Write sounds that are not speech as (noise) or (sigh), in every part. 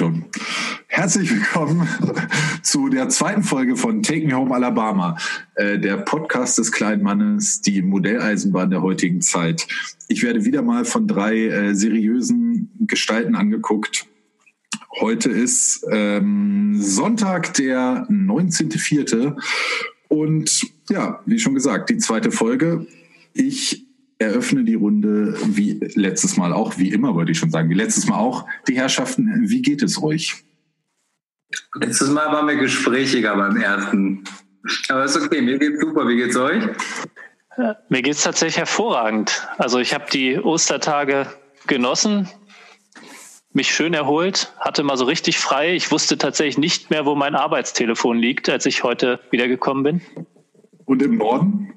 schon. Herzlich willkommen (laughs) zu der zweiten Folge von Take Me Home Alabama, äh, der Podcast des kleinen Mannes, die Modelleisenbahn der heutigen Zeit. Ich werde wieder mal von drei äh, seriösen Gestalten angeguckt. Heute ist ähm, Sonntag, der 19.04. Und ja, wie schon gesagt, die zweite Folge. Ich eröffne die Runde wie letztes Mal auch, wie immer würde ich schon sagen, wie letztes Mal auch. Die Herrschaften, wie geht es euch? Letztes Mal waren wir gesprächiger beim ersten. Aber ist okay, mir geht's super. Wie geht's euch? Mir geht's tatsächlich hervorragend. Also ich habe die Ostertage genossen, mich schön erholt, hatte mal so richtig frei. Ich wusste tatsächlich nicht mehr, wo mein Arbeitstelefon liegt, als ich heute wiedergekommen bin. Und im Norden?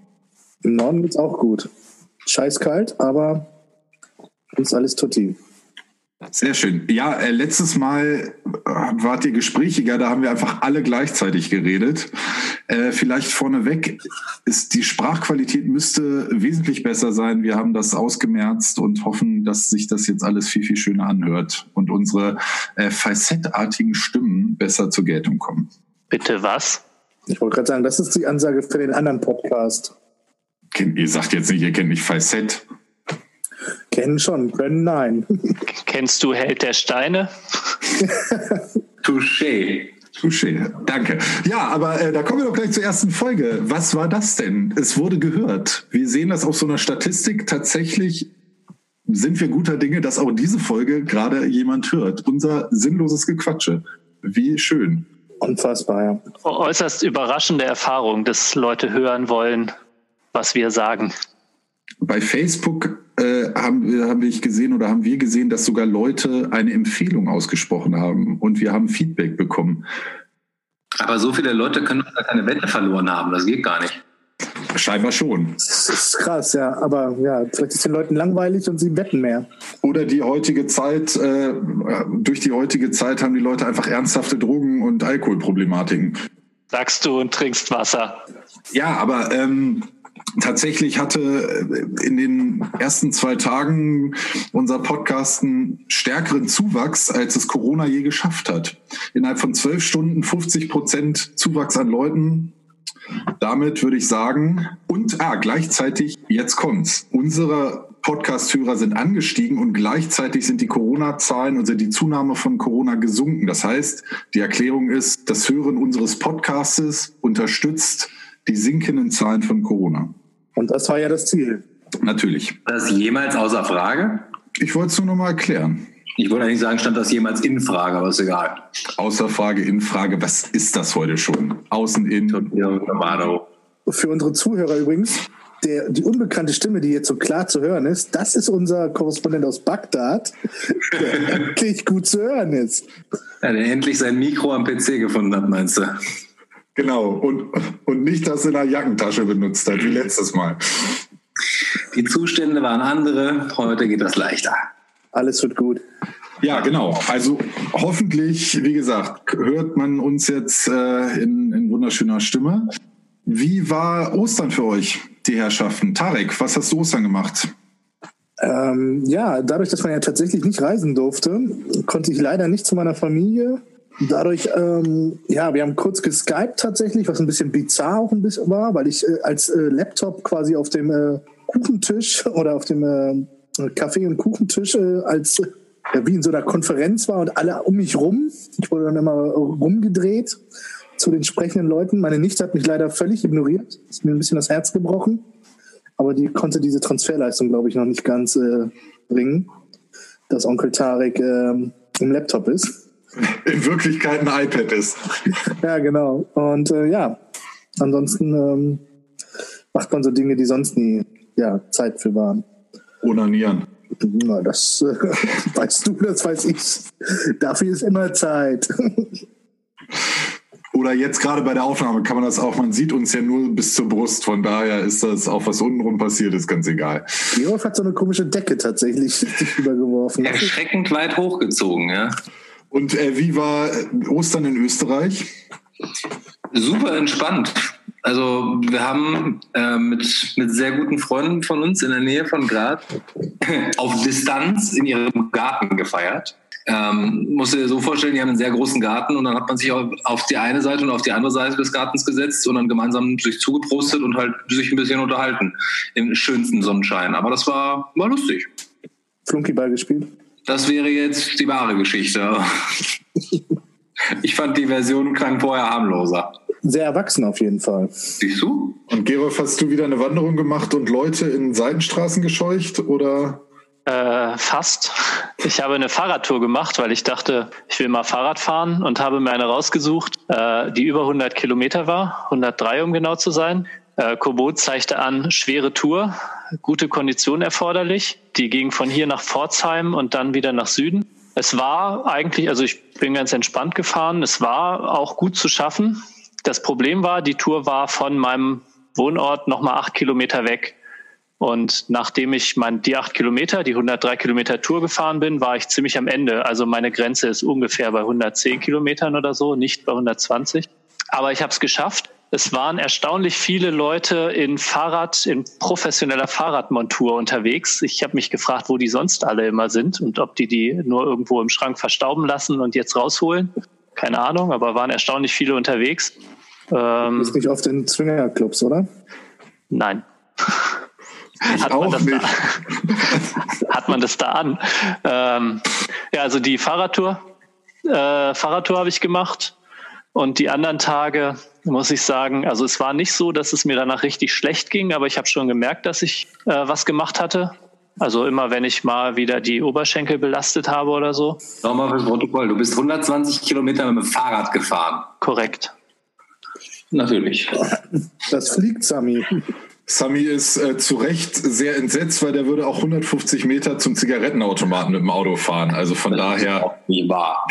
Im Norden geht's auch gut scheißkalt, aber ist alles tutti. Sehr schön. Ja, äh, letztes Mal äh, wart ihr gesprächiger, da haben wir einfach alle gleichzeitig geredet. Äh, vielleicht vorneweg ist die Sprachqualität müsste wesentlich besser sein. Wir haben das ausgemerzt und hoffen, dass sich das jetzt alles viel, viel schöner anhört und unsere äh, facettartigen Stimmen besser zur Geltung kommen. Bitte was? Ich wollte gerade sagen, das ist die Ansage für den anderen Podcast ihr sagt jetzt nicht, ihr kennt nicht Facett. Kennen schon, können nein. (laughs) Kennst du Held der Steine? (laughs) Touché. Touché, danke. Ja, aber äh, da kommen wir doch gleich zur ersten Folge. Was war das denn? Es wurde gehört. Wir sehen das auf so einer Statistik. Tatsächlich sind wir guter Dinge, dass auch diese Folge gerade jemand hört. Unser sinnloses Gequatsche. Wie schön. Unfassbar, ja. Äußerst überraschende Erfahrung, dass Leute hören wollen, was wir sagen. Bei Facebook äh, haben, haben ich gesehen oder haben wir gesehen, dass sogar Leute eine Empfehlung ausgesprochen haben und wir haben Feedback bekommen. Aber so viele Leute können doch keine Wette verloren haben, das geht gar nicht. Scheinbar schon. Das ist krass, ja. Aber ja, vielleicht ist den Leuten langweilig und sie wetten mehr. Oder die heutige Zeit, äh, durch die heutige Zeit haben die Leute einfach ernsthafte Drogen- und Alkoholproblematiken. Sagst du und trinkst Wasser. Ja, aber ähm, Tatsächlich hatte äh, in den ersten zwei Tagen unser Podcast einen stärkeren Zuwachs, als es Corona je geschafft hat. Innerhalb von zwölf Stunden 50 Prozent Zuwachs an Leuten. Damit würde ich sagen, und ah, gleichzeitig, jetzt kommt's. Unsere Podcast-Hörer sind angestiegen und gleichzeitig sind die Corona-Zahlen, also die Zunahme von Corona gesunken. Das heißt, die Erklärung ist, das Hören unseres Podcastes unterstützt die sinkenden Zahlen von Corona. Und das war ja das Ziel. Natürlich. Das jemals außer Frage? Ich wollte es nur noch mal erklären. Ich wollte eigentlich sagen, stand das jemals in Frage, aber ist egal. Außer Frage, in Frage, was ist das heute schon? Außen, in. Für unsere Zuhörer übrigens, der, die unbekannte Stimme, die jetzt so klar zu hören ist, das ist unser Korrespondent aus Bagdad, der (laughs) endlich gut zu hören ist. Ja, der endlich sein Mikro am PC gefunden hat, meinst du? Genau, und, und nicht das in der Jackentasche benutzt hat, wie letztes Mal. Die Zustände waren andere, heute geht das leichter. Alles wird gut. Ja, genau. Also hoffentlich, wie gesagt, hört man uns jetzt äh, in, in wunderschöner Stimme. Wie war Ostern für euch, die Herrschaften? Tarek, was hast du Ostern gemacht? Ähm, ja, dadurch, dass man ja tatsächlich nicht reisen durfte, konnte ich leider nicht zu meiner Familie Dadurch, ähm, ja, wir haben kurz geskypt tatsächlich, was ein bisschen bizarr auch ein bisschen war, weil ich äh, als äh, Laptop quasi auf dem äh, Kuchentisch (laughs) oder auf dem Kaffee- und Kuchentisch äh, als wie in so einer Konferenz war und alle um mich rum. Ich wurde dann immer rumgedreht zu den sprechenden Leuten. Meine Nichte hat mich leider völlig ignoriert. Ist mir ein bisschen das Herz gebrochen. Aber die konnte diese Transferleistung, glaube ich, noch nicht ganz äh, bringen, dass Onkel Tarek äh, im Laptop ist in Wirklichkeit ein iPad ist. Ja, genau. Und äh, ja, ansonsten ähm, macht man so Dinge, die sonst nie ja, Zeit für waren. Onanieren. Na, das äh, (laughs) weißt du, das weiß ich. Dafür ist immer Zeit. (laughs) Oder jetzt gerade bei der Aufnahme kann man das auch, man sieht uns ja nur bis zur Brust, von daher ist das auch, was untenrum passiert, ist ganz egal. Gerolf hat so eine komische Decke tatsächlich (laughs) übergeworfen. Erschreckend weit hochgezogen, ja. Und äh, wie war Ostern in Österreich? Super entspannt. Also wir haben äh, mit, mit sehr guten Freunden von uns in der Nähe von Graz (laughs) auf Distanz in ihrem Garten gefeiert. Ähm, musst du dir so vorstellen, die haben einen sehr großen Garten und dann hat man sich auf die eine Seite und auf die andere Seite des Gartens gesetzt und dann gemeinsam sich zugeprostet und halt sich ein bisschen unterhalten im schönsten Sonnenschein. Aber das war, war lustig. Flunkyball gespielt? Das wäre jetzt die wahre Geschichte. ich fand die Version klang vorher harmloser. Sehr erwachsen auf jeden Fall. Siehst du? Und Gerolf, hast du wieder eine Wanderung gemacht und Leute in Seitenstraßen gescheucht oder? Äh, fast. Ich habe eine Fahrradtour gemacht, weil ich dachte, ich will mal Fahrrad fahren und habe mir eine rausgesucht, äh, die über 100 Kilometer war, 103 um genau zu sein. Äh, Kobo zeigte an, schwere Tour, gute Kondition erforderlich. Die ging von hier nach Pforzheim und dann wieder nach Süden. Es war eigentlich, also ich bin ganz entspannt gefahren. Es war auch gut zu schaffen. Das Problem war, die Tour war von meinem Wohnort nochmal acht Kilometer weg. Und nachdem ich mein, die acht Kilometer, die 103 Kilometer Tour gefahren bin, war ich ziemlich am Ende. Also meine Grenze ist ungefähr bei 110 Kilometern oder so, nicht bei 120. Aber ich habe es geschafft. Es waren erstaunlich viele Leute in Fahrrad, in professioneller Fahrradmontur unterwegs. Ich habe mich gefragt, wo die sonst alle immer sind und ob die die nur irgendwo im Schrank verstauben lassen und jetzt rausholen. Keine Ahnung, aber waren erstaunlich viele unterwegs. Ähm, ist nicht oft in Swingerclubs, oder? Nein. Ich hat auch nicht. Da, (laughs) hat man das da an? Ähm, ja, also die Fahrradtour, äh, Fahrradtour habe ich gemacht. Und die anderen Tage muss ich sagen, also es war nicht so, dass es mir danach richtig schlecht ging, aber ich habe schon gemerkt, dass ich äh, was gemacht hatte. Also immer, wenn ich mal wieder die Oberschenkel belastet habe oder so. Nochmal fürs Protokoll, du bist 120 Kilometer mit dem Fahrrad gefahren. Korrekt. Natürlich. Das fliegt, Sami. Sami ist äh, zu Recht sehr entsetzt, weil der würde auch 150 Meter zum Zigarettenautomaten mit dem Auto fahren. Also von das daher. Ist wahr.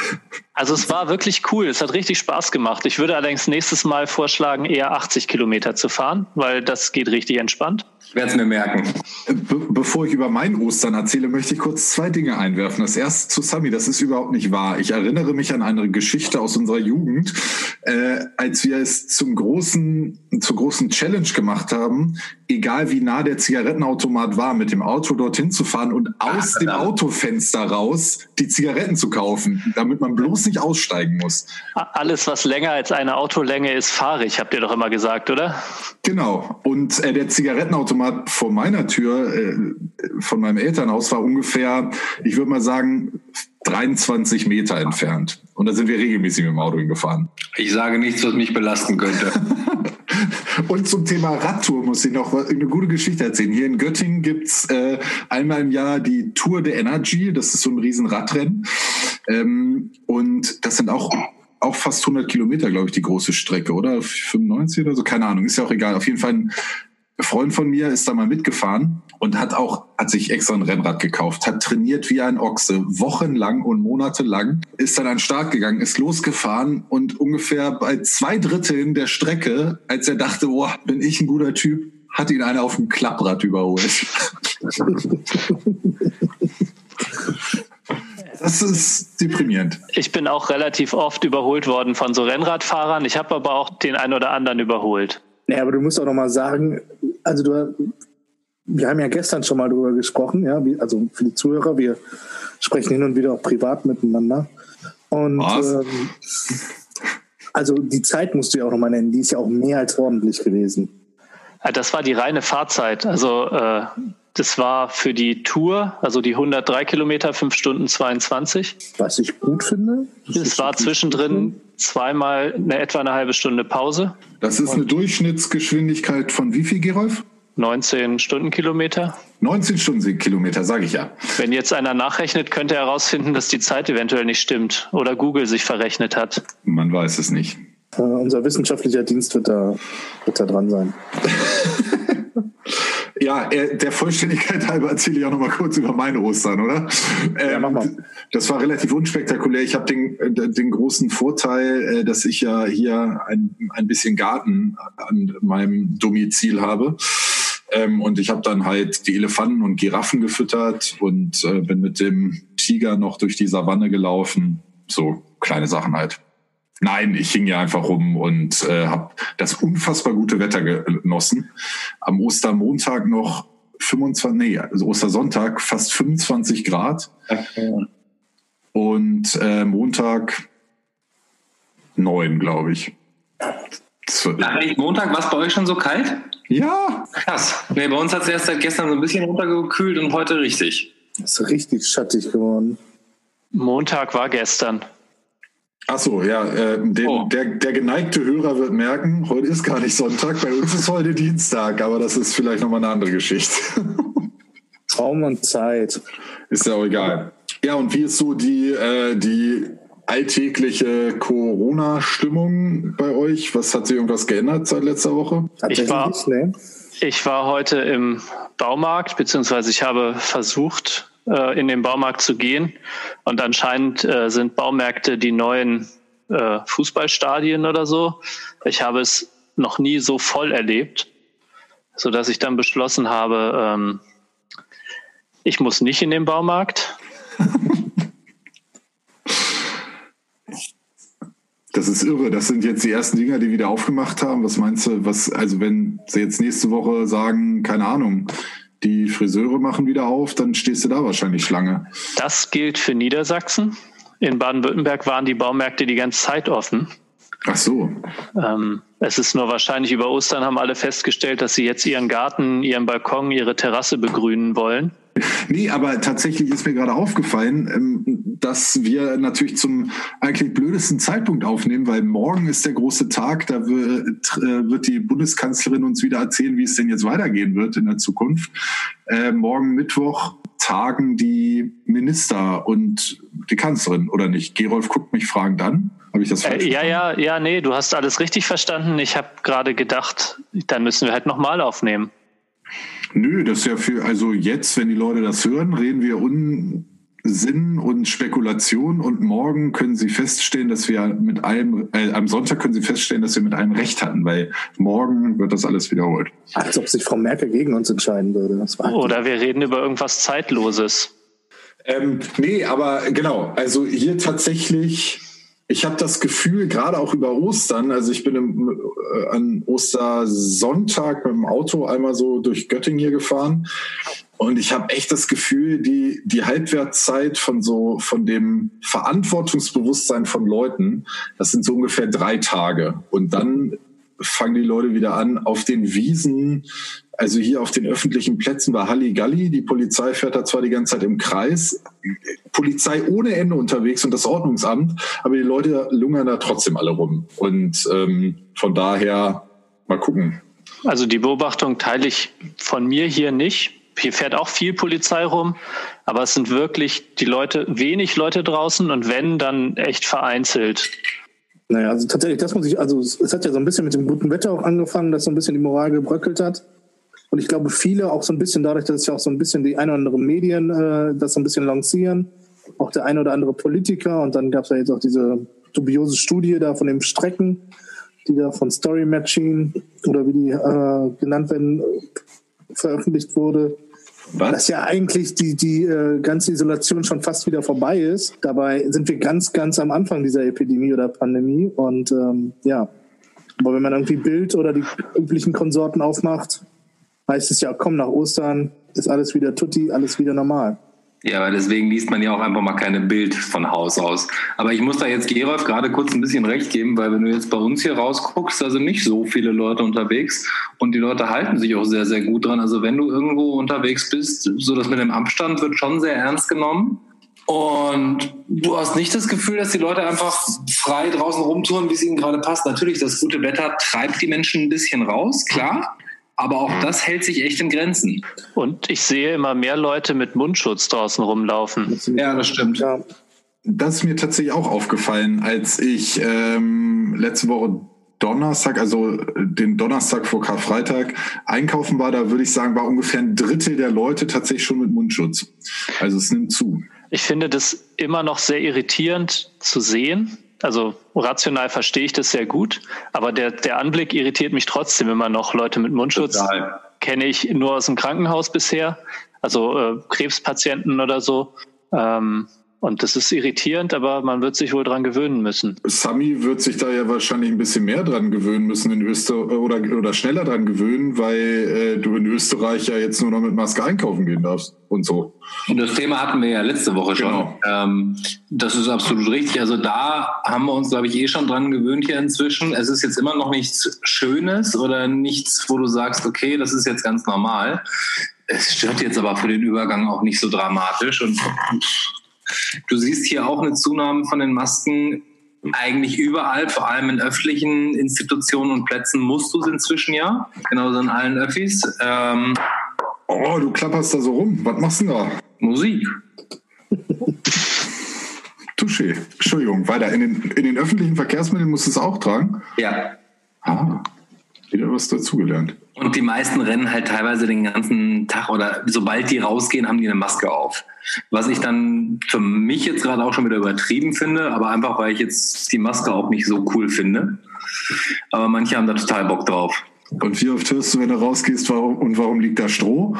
Also es war wirklich cool. Es hat richtig Spaß gemacht. Ich würde allerdings nächstes Mal vorschlagen, eher 80 Kilometer zu fahren, weil das geht richtig entspannt. Ich werde es mir merken. Be bevor ich über mein Ostern erzähle, möchte ich kurz zwei Dinge einwerfen. Das erste zu Sami, das ist überhaupt nicht wahr. Ich erinnere mich an eine Geschichte aus unserer Jugend, äh, als wir es zum großen, zur großen Challenge gemacht haben, egal wie nah der Zigarettenautomat war, mit dem Auto dorthin zu fahren und aus Ach, dem Autofenster raus die Zigaretten zu kaufen, damit man bloß nicht aussteigen muss. Alles, was länger als eine Autolänge ist, fahre ich, habt ihr doch immer gesagt, oder? Genau. Und äh, der Zigarettenautomat vor meiner Tür äh, von meinem Elternhaus war ungefähr, ich würde mal sagen, 23 Meter entfernt. Und da sind wir regelmäßig mit dem Auto hingefahren. Ich sage nichts, was mich belasten könnte. (laughs) Und zum Thema Radtour muss ich noch eine gute Geschichte erzählen. Hier in Göttingen gibt's äh, einmal im Jahr die Tour de Energy. Das ist so ein riesen Radrennen. Ähm, und das sind auch auch fast 100 Kilometer, glaube ich, die große Strecke, oder? 95 oder so? Keine Ahnung, ist ja auch egal. Auf jeden Fall ein Freund von mir ist da mal mitgefahren und hat auch, hat sich extra ein Rennrad gekauft, hat trainiert wie ein Ochse, wochenlang und monatelang, ist dann an den Start gegangen, ist losgefahren und ungefähr bei zwei Dritteln der Strecke, als er dachte, boah, bin ich ein guter Typ, hat ihn einer auf dem Klapprad überholt. (laughs) Das ist deprimierend. Ich bin auch relativ oft überholt worden von so Rennradfahrern. Ich habe aber auch den einen oder anderen überholt. Ja, aber du musst auch noch mal sagen, also du, wir haben ja gestern schon mal darüber gesprochen, ja, wie, also für die Zuhörer, wir sprechen hin und wieder auch privat miteinander. Und ähm, also die Zeit musst du ja auch noch mal nennen, die ist ja auch mehr als ordentlich gewesen. Das war die reine Fahrzeit. Also äh, das war für die Tour, also die 103 Kilometer, 5 Stunden 22. Was ich gut finde. Es war zwischendrin zweimal eine, etwa eine halbe Stunde Pause. Das ist eine Durchschnittsgeschwindigkeit von wie viel, Gerolf? 19 Stundenkilometer. 19 Stundenkilometer, sage ich ja. Wenn jetzt einer nachrechnet, könnte er herausfinden, dass die Zeit eventuell nicht stimmt oder Google sich verrechnet hat. Man weiß es nicht. Uh, unser wissenschaftlicher Dienst wird da, wird da dran sein. (laughs) Ja, der Vollständigkeit halber erzähle ich auch noch mal kurz über meine Ostern, oder? Ja, mach mal. Ähm, das war relativ unspektakulär. Ich habe den, äh, den großen Vorteil, äh, dass ich ja hier ein, ein bisschen Garten an meinem Domizil habe. Ähm, und ich habe dann halt die Elefanten und Giraffen gefüttert und äh, bin mit dem Tiger noch durch die Savanne gelaufen. So kleine Sachen halt. Nein, ich hing ja einfach rum und äh, habe das unfassbar gute Wetter genossen. Am Ostermontag noch 25, nee, also Ostersonntag fast 25 Grad. Okay. und äh, Montag neun, glaube ich. Montag war es bei euch schon so kalt? Ja. Krass. Nee, bei uns hat es erst seit gestern so ein bisschen runtergekühlt und heute richtig. Ist richtig schattig geworden. Montag war gestern. Achso, ja, äh, den, oh. der, der geneigte Hörer wird merken, heute ist gar nicht Sonntag, bei uns ist heute Dienstag, aber das ist vielleicht nochmal eine andere Geschichte. (laughs) Raum und Zeit. Ist ja auch egal. Ja, und wie ist so die, äh, die alltägliche Corona-Stimmung bei euch? Was hat sich irgendwas geändert seit letzter Woche? Ich war, ich war heute im Baumarkt, beziehungsweise ich habe versucht, äh, in den Baumarkt zu gehen. Und anscheinend äh, sind Baumärkte die neuen äh, Fußballstadien oder so. Ich habe es noch nie so voll erlebt, so dass ich dann beschlossen habe, ähm, ich muss nicht in den Baumarkt. (laughs) Das ist irre. Das sind jetzt die ersten Dinger, die wieder aufgemacht haben. Was meinst du, was, also wenn sie jetzt nächste Woche sagen, keine Ahnung, die Friseure machen wieder auf, dann stehst du da wahrscheinlich Schlange. Das gilt für Niedersachsen. In Baden-Württemberg waren die Baumärkte die ganze Zeit offen. Ach so. Ähm, es ist nur wahrscheinlich über Ostern haben alle festgestellt, dass sie jetzt ihren Garten, ihren Balkon, ihre Terrasse begrünen wollen. Nee, aber tatsächlich ist mir gerade aufgefallen, ähm, dass wir natürlich zum eigentlich blödesten Zeitpunkt aufnehmen, weil morgen ist der große Tag, da wird, äh, wird die Bundeskanzlerin uns wieder erzählen, wie es denn jetzt weitergehen wird in der Zukunft. Äh, morgen Mittwoch tagen die Minister und die Kanzlerin, oder nicht? Gerolf guckt mich fragend an. Habe ich das falsch äh, Ja, ja, ja, nee, du hast alles richtig verstanden. Ich habe gerade gedacht, dann müssen wir halt nochmal aufnehmen. Nö, das ist ja für, also jetzt, wenn die Leute das hören, reden wir Unsinn und Spekulation und morgen können sie feststellen, dass wir mit allem, äh, am Sonntag können sie feststellen, dass wir mit allem Recht hatten, weil morgen wird das alles wiederholt. Als ob sich Frau Merkel gegen uns entscheiden würde. Oder wir reden über irgendwas Zeitloses. Ähm, nee, aber genau, also hier tatsächlich ich habe das Gefühl, gerade auch über Ostern, also ich bin im, äh, an Ostersonntag mit dem Auto einmal so durch Göttingen hier gefahren und ich habe echt das Gefühl, die, die Halbwertszeit von so, von dem Verantwortungsbewusstsein von Leuten, das sind so ungefähr drei Tage. Und dann fangen die Leute wieder an, auf den Wiesen also hier auf den öffentlichen Plätzen war Halligalli. Die Polizei fährt da zwar die ganze Zeit im Kreis, Polizei ohne Ende unterwegs und das Ordnungsamt, aber die Leute lungern da trotzdem alle rum. Und ähm, von daher mal gucken. Also die Beobachtung teile ich von mir hier nicht. Hier fährt auch viel Polizei rum, aber es sind wirklich die Leute, wenig Leute draußen und wenn, dann echt vereinzelt. Naja, also tatsächlich, das muss ich, also es hat ja so ein bisschen mit dem guten Wetter auch angefangen, dass so ein bisschen die Moral gebröckelt hat. Und ich glaube, viele auch so ein bisschen dadurch, dass ja auch so ein bisschen die ein oder anderen Medien äh, das so ein bisschen lancieren, auch der ein oder andere Politiker. Und dann gab es ja jetzt auch diese dubiose Studie da von dem Strecken, die da von Story Matching oder wie die äh, genannt werden, veröffentlicht wurde. Was? Dass ja eigentlich die, die äh, ganze Isolation schon fast wieder vorbei ist. Dabei sind wir ganz, ganz am Anfang dieser Epidemie oder Pandemie. Und ähm, ja, aber wenn man irgendwie Bild oder die üblichen Konsorten aufmacht, heißt es ja, komm nach Ostern, ist alles wieder tutti, alles wieder normal. Ja, aber deswegen liest man ja auch einfach mal keine Bild von Haus aus. Aber ich muss da jetzt Gerolf gerade kurz ein bisschen recht geben, weil wenn du jetzt bei uns hier rausguckst, da sind nicht so viele Leute unterwegs und die Leute halten sich auch sehr, sehr gut dran. Also wenn du irgendwo unterwegs bist, so das mit dem Abstand wird schon sehr ernst genommen. Und du hast nicht das Gefühl, dass die Leute einfach frei draußen rumtouren, wie es ihnen gerade passt. Natürlich, das gute Wetter treibt die Menschen ein bisschen raus, klar. Aber auch das hält sich echt in Grenzen. Und ich sehe immer mehr Leute mit Mundschutz draußen rumlaufen. Ja, das stimmt. Ja. Das ist mir tatsächlich auch aufgefallen, als ich ähm, letzte Woche Donnerstag, also den Donnerstag vor Karfreitag einkaufen war, da würde ich sagen, war ungefähr ein Drittel der Leute tatsächlich schon mit Mundschutz. Also es nimmt zu. Ich finde das immer noch sehr irritierend zu sehen, also rational verstehe ich das sehr gut, aber der, der Anblick irritiert mich trotzdem immer noch. Leute mit Mundschutz Total. kenne ich nur aus dem Krankenhaus bisher, also äh, Krebspatienten oder so. Ähm, Und das ist irritierend, aber man wird sich wohl dran gewöhnen müssen. Sami wird sich da ja wahrscheinlich ein bisschen mehr dran gewöhnen müssen in Österreich oder, oder schneller dran gewöhnen, weil äh, du in Österreich ja jetzt nur noch mit Maske einkaufen gehen darfst und so. Und das Thema hatten wir ja letzte Woche schon. Genau. Ähm, das ist absolut richtig. Also da haben wir uns, glaube ich, eh schon dran gewöhnt hier inzwischen. Es ist jetzt immer noch nichts Schönes oder nichts, wo du sagst, okay, das ist jetzt ganz normal. Es stört jetzt aber für den Übergang auch nicht so dramatisch. Und du siehst hier auch eine Zunahme von den Masken eigentlich überall, vor allem in öffentlichen Institutionen und Plätzen musst du es inzwischen ja, genauso in allen Öffis. Ähm, Oh, du klapperst da so rum. Was machst du denn da? Musik. (laughs) Touché. Entschuldigung, weiter. In den, in den öffentlichen Verkehrsmitteln musst du es auch tragen? Ja. Ah, wieder was dazugelernt. Und die meisten rennen halt teilweise den ganzen Tag oder sobald die rausgehen, haben die eine Maske auf. Was ich dann für mich jetzt gerade auch schon wieder übertrieben finde, aber einfach weil ich jetzt die Maske auch nicht so cool finde. Aber manche haben da total Bock drauf. Und wie oft hörst du, wenn du rausgehst, warum, und warum liegt da Stroh?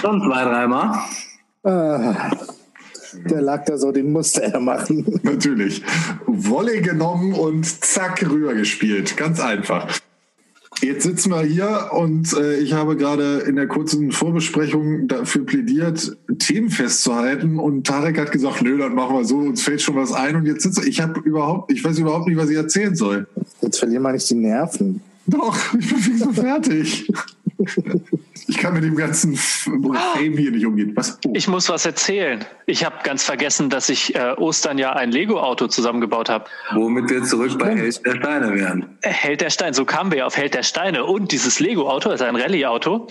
Schon zwei, dreimal. Ah, der lag da so, den musste er machen. (laughs) Natürlich. Wolle genommen und zack, rübergespielt. Ganz einfach. Jetzt sitzen wir hier und äh, ich habe gerade in der kurzen Vorbesprechung dafür plädiert, Themen festzuhalten und Tarek hat gesagt, nö, dann machen wir so, uns fällt schon was ein und jetzt sitze ich habe überhaupt, ich weiß überhaupt nicht, was ich erzählen soll. Jetzt verlieren wir nicht die Nerven. Doch, ich bin fix und fertig. Ich kann mit dem ganzen Fame hier nicht umgehen. Was? Oh. Ich muss was erzählen. Ich habe ganz vergessen, dass ich äh, Ostern ja ein Lego-Auto zusammengebaut habe. Womit wir zurück bei Held der Steine wären. Held der Steine, so kamen wir ja auf Held der Steine. Und dieses Lego-Auto ist ein Rallye-Auto.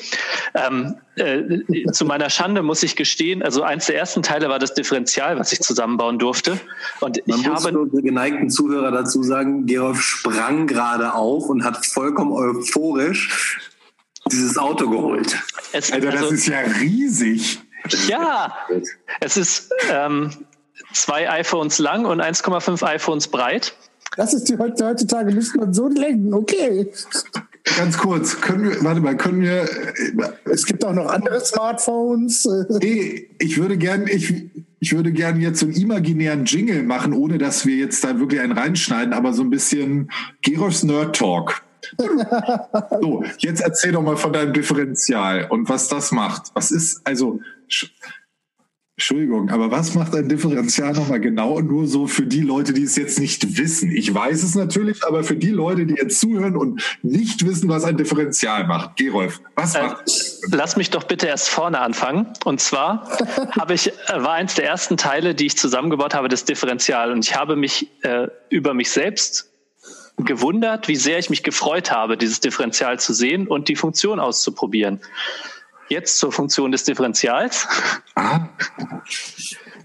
Ähm, äh, zu meiner Schande muss ich gestehen, also eins der ersten Teile war das Differential, was ich zusammenbauen durfte. Und Man ich muss habe unsere geneigten Zuhörer dazu sagen, Gerolf sprang gerade auf und hat vollkommen euphorisch dieses Auto geholt. es, Alter, das also- ist ja riesig. Ja, es ist ähm, zwei iPhones lang und 1,5 iPhones breit. Das ist die heute, heutzutage müsste man so lenken. Okay. Ganz kurz, können wir, warte mal, können wir, äh, Es gibt auch noch andere Smartphones. nee, ich würde gern, ich, ich würde gern jetzt so einen imaginären Jingle machen, ohne dass wir jetzt da wirklich einen reinschneiden, aber so ein bisschen Gerolfs Nerd Talk. So, jetzt erzähl doch mal von deinem Differential und was das macht. Was ist, also, Sch- Entschuldigung, aber was macht ein Differential nochmal genau nur so für die Leute, die es jetzt nicht wissen? Ich weiß es natürlich, aber für die Leute, die jetzt zuhören und nicht wissen, was ein Differential macht. Gerolf, was Äh, macht lass mich doch bitte erst vorne anfangen. Und zwar (laughs) habe ich, äh, war eins der ersten Teile, die ich zusammengebaut habe, das Differential. Und ich habe mich äh, über mich selbst gewundert, wie sehr ich mich gefreut habe, dieses Differential zu sehen und die Funktion auszuprobieren. Jetzt zur Funktion des Differentials. Ah,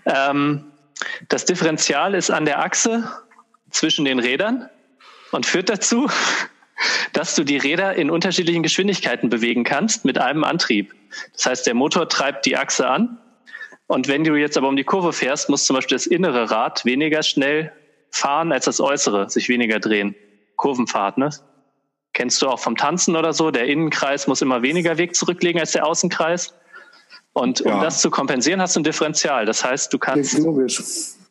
Ähm, das Differential ist an der Achse zwischen den Rädern und führt dazu, dass du die Räder in unterschiedlichen Geschwindigkeiten bewegen kannst mit einem Antrieb. Das heißt, der Motor treibt die Achse an und wenn du jetzt aber um die Kurve fährst, muss zum Beispiel das innere Rad weniger schnell fahren als das äußere, sich weniger drehen. Kurvenfahrt, ne? Kennst du auch vom Tanzen oder so? Der Innenkreis muss immer weniger Weg zurücklegen als der Außenkreis. Und um Ja. das zu kompensieren, hast du ein Differential. Das heißt, du kannst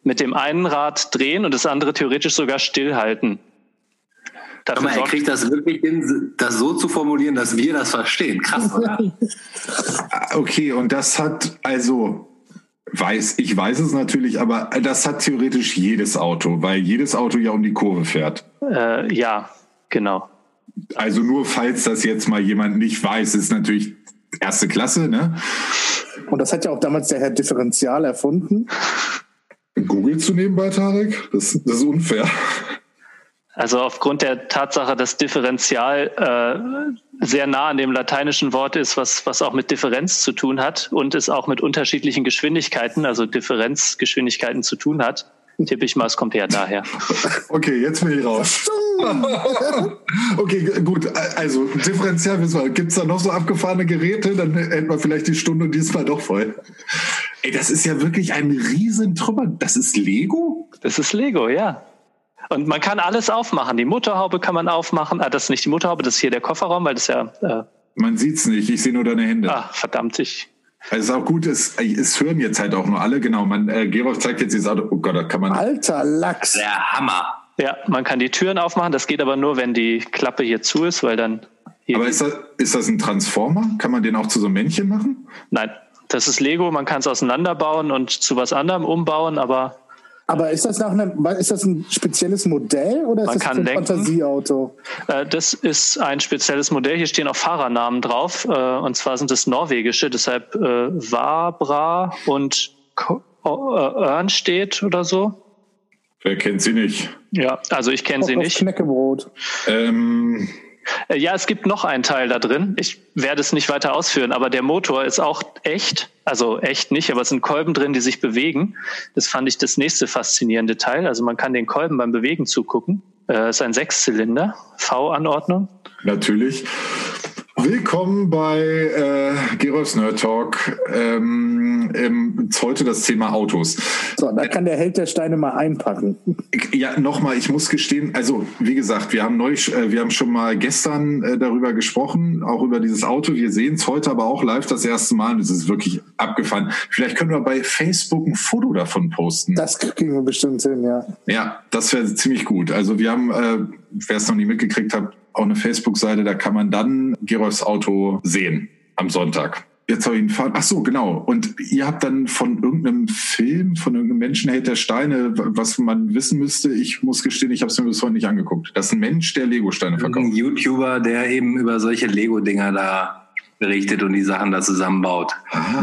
mit dem einen Rad drehen und das andere theoretisch sogar stillhalten. Dafür mal, er kriegt das wirklich hin, das so zu formulieren, dass wir das verstehen. Krass, oder? (laughs) okay, und das hat also weiß, ich weiß es natürlich, aber das hat theoretisch jedes Auto, weil jedes Auto ja um die Kurve fährt. äh, ja, genau. Also nur falls das jetzt mal jemand nicht weiß, ist natürlich erste Klasse, ne? Und das hat ja auch damals der Herr Differential erfunden. Google zu nebenbei, Tarek? Das, das ist unfair. Also aufgrund der Tatsache, dass Differential äh, sehr nah an dem lateinischen Wort ist, was, was auch mit Differenz zu tun hat und es auch mit unterschiedlichen Geschwindigkeiten, also Differenzgeschwindigkeiten zu tun hat, tippe ich mal, es kommt eher daher. (laughs) Okay, jetzt bin ich raus. (laughs) okay, gut. Also, Differential wissen wir. Gibt es da noch so abgefahrene Geräte? Dann hätten wir vielleicht die Stunde diesmal doch voll. Ey, das ist ja wirklich ein Riesentrümmer. Das ist Lego? Das ist Lego, ja. Und man kann alles aufmachen. Die Motorhaube kann man aufmachen. Ah, das ist nicht die Motorhaube, das ist hier der Kofferraum, weil das ja. Äh, Man sieht's nicht. Ich sehe nur deine Hände. ah, verdammt, ich Also ist auch gut, es, es hören jetzt halt auch nur alle, genau. Man, äh, Gerolf zeigt jetzt dieses Auto. Oh Gott, da kann man. Alter Lachs. Der Hammer. Ja, man kann die Türen aufmachen. Das geht aber nur, wenn die Klappe hier zu ist, weil dann. Hier Aber ist das, ist das ein Transformer? Kann man den auch zu so einem Männchen machen? Nein, das ist Lego. Man kann es auseinanderbauen und zu was anderem umbauen, aber Aber ist das nach einem, ist das ein spezielles Modell oder ist Man das kann ein lenken. Fantasieauto? Äh, das ist ein spezielles Modell. Hier stehen auch Fahrernamen drauf. Äh, und zwar sind es norwegische, deshalb äh, Vabra und äh, Örn steht oder so. Wer kennt sie nicht? Ja, also ich kenne sie nicht. Knäckebrot. Ähm, Äh, Ja, es gibt noch einen Teil da drin. Ich werde es nicht weiter ausführen, aber der Motor ist auch echt. Also echt nicht, aber es sind Kolben drin, die sich bewegen. Das fand ich das nächste faszinierende Teil. Also man kann den Kolben beim Bewegen zugucken. Äh, ist ein Sechszylinder, V-Anordnung. natürlich. Willkommen bei äh, Gerolfs Nerd Talk. Ähm, ähm, heute das Thema Autos. So, da kann der Held der Steine mal einpacken. Ja, nochmal, ich muss gestehen, also wie gesagt, wir haben neulich, äh, wir haben schon mal gestern äh, darüber gesprochen, auch über dieses Auto. Wir sehen es heute aber auch live das erste Mal und es ist wirklich abgefahren. Vielleicht können wir bei Facebook ein Foto davon posten. Das kriegen wir bestimmt hin, ja. Ja, das wäre ziemlich gut. Also wir haben, äh, wer es noch nie mitgekriegt hat, auch eine Facebook-Seite, da kann man dann Gerolfs Auto sehen am Sonntag. Jetzt habe ich ihn fahren. Ach so, genau. Und ihr habt dann von irgendeinem Film, von irgendeinem Menschenheld der Steine, was man wissen müsste. Ich muss gestehen, ich habe es mir bis heute nicht angeguckt. Das ist ein Mensch, der Lego-Steine Ein verkauft. YouTuber, der eben über solche Lego-Dinger da berichtet und die Sachen da zusammenbaut.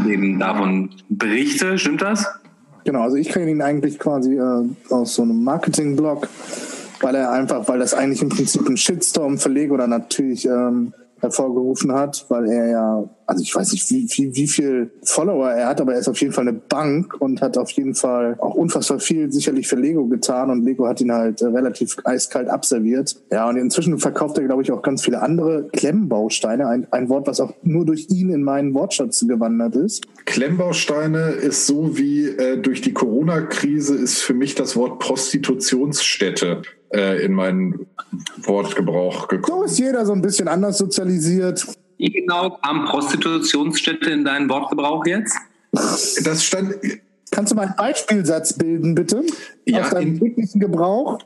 Eben davon berichte, stimmt das? Genau, also ich kenne ihn eigentlich quasi äh, aus so einem Marketing-Blog, weil er einfach, weil das eigentlich im Prinzip ein Shitstorm Lego dann natürlich ähm, hervorgerufen hat, weil er ja, also ich weiß nicht, wie, wie, wie viel Follower er hat, aber er ist auf jeden Fall eine Bank und hat auf jeden Fall auch unfassbar viel sicherlich für Lego getan und Lego hat ihn halt äh, relativ eiskalt abserviert. Ja, und inzwischen verkauft er, glaube ich, auch ganz viele andere Klemmbausteine, ein, ein Wort, was auch nur durch ihn in meinen Wortschatz gewandert ist. Klemmbausteine ist so wie äh, durch die Corona-Krise ist für mich das Wort Prostitutionsstätte äh, in meinen Wortgebrauch gekommen. So ist jeder so ein bisschen anders sozialisiert. Wie genau kam Prostitutionsstätte in deinen Wortgebrauch jetzt? Das stand, Kannst du mal einen Beispielsatz bilden, bitte? Ja, Aus deinem in- täglichen Gebrauch?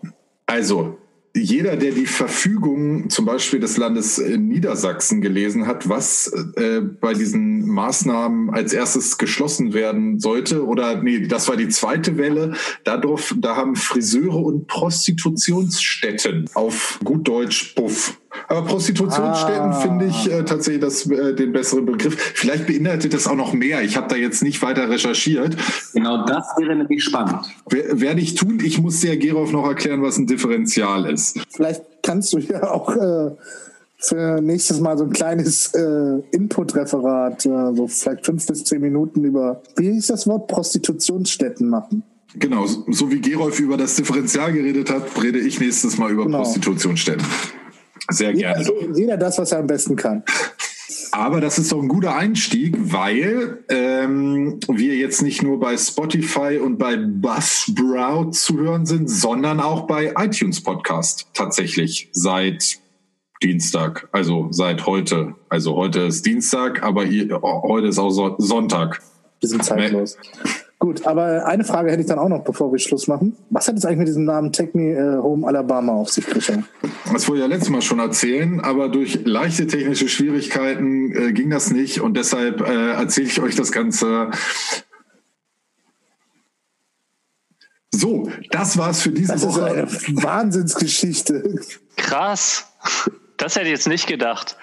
also jeder, der die Verfügung zum Beispiel des Landes äh, Niedersachsen gelesen hat, was äh, bei diesen Maßnahmen als erstes geschlossen werden sollte, oder nee, das war die zweite Welle, da, durf, da haben Friseure und Prostitutionsstätten auf gut Deutsch Buff. Aber Prostitutionsstätten Ah. finde ich äh, tatsächlich das, äh, den besseren Begriff. Vielleicht beinhaltet das auch noch mehr. Ich habe da jetzt nicht weiter recherchiert. Genau das wäre nämlich spannend. Wer- Werde ich tun. Ich muss dir, Gerolf, noch erklären, was ein Differential ist. Vielleicht kannst du ja auch äh, für nächstes Mal so ein kleines äh, Input-Referat, äh, so vielleicht fünf bis zehn Minuten über, wie hieß das Wort, Prostitutionsstätten machen. Genau, so so wie Gerolf über das Differential geredet hat, rede ich nächstes Mal über Genau. Prostitutionsstätten. Sehr Jeder, gerne. jeder das, was er am besten kann. Aber das ist doch ein guter Einstieg, weil ähm, wir jetzt nicht nur bei Spotify und bei Buzzsprout zu hören sind, sondern auch bei iTunes Podcast tatsächlich seit Dienstag, also seit heute. Also heute ist Dienstag, aber ihr, oh, heute ist auch so Sonntag. Wir sind zeitlos. Gut, aber eine Frage hätte ich dann auch noch, bevor wir Schluss machen. Was hat es eigentlich mit diesem Namen Take Me äh, Home Alabama auf sich, Christian? Das wollte ich ja letztes Mal schon erzählen, aber durch leichte technische Schwierigkeiten äh, ging das nicht und deshalb äh, erzähle ich euch das Ganze. So, das war's für diese Das ist Woche. eine Wahnsinnsgeschichte. Krass. Das hätte ich jetzt nicht gedacht.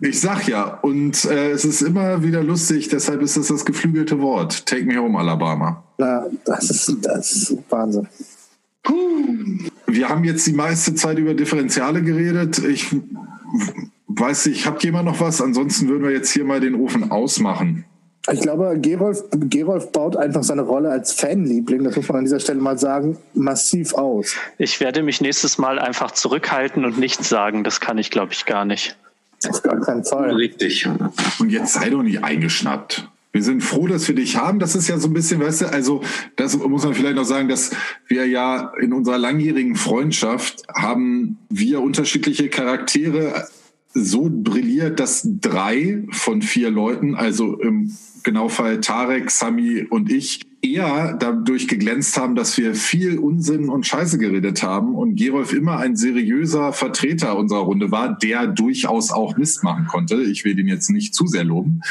Ich sag ja, und äh, es ist immer wieder lustig, deshalb ist es das geflügelte Wort. Take me home, Alabama. Na, das ist, das ist Wahnsinn. Wir haben jetzt die meiste Zeit über Differentiale geredet. Ich weiß nicht, habt jemand noch was? Ansonsten würden wir jetzt hier mal den Ofen ausmachen. Ich glaube, Gerolf, Gerolf baut einfach seine Rolle als Fanliebling, das muss man an dieser Stelle mal sagen, massiv aus. Ich werde mich nächstes Mal einfach zurückhalten und nichts sagen. Das kann ich, glaube ich, gar nicht. Auf gar keinen Fall. Richtig. Und jetzt sei doch nicht eingeschnappt. Wir sind froh, dass wir dich haben. Das ist ja so ein bisschen, weißt du, also das muss man vielleicht noch sagen, dass wir ja in unserer langjährigen Freundschaft haben wir unterschiedliche Charaktere so brilliert, dass drei von vier Leuten, also im genau Fall Tarek, Sami und ich, eher dadurch geglänzt haben, dass wir viel Unsinn und Scheiße geredet haben und Gerolf immer ein seriöser Vertreter unserer Runde war, der durchaus auch Mist machen konnte. Ich will ihn jetzt nicht zu sehr loben.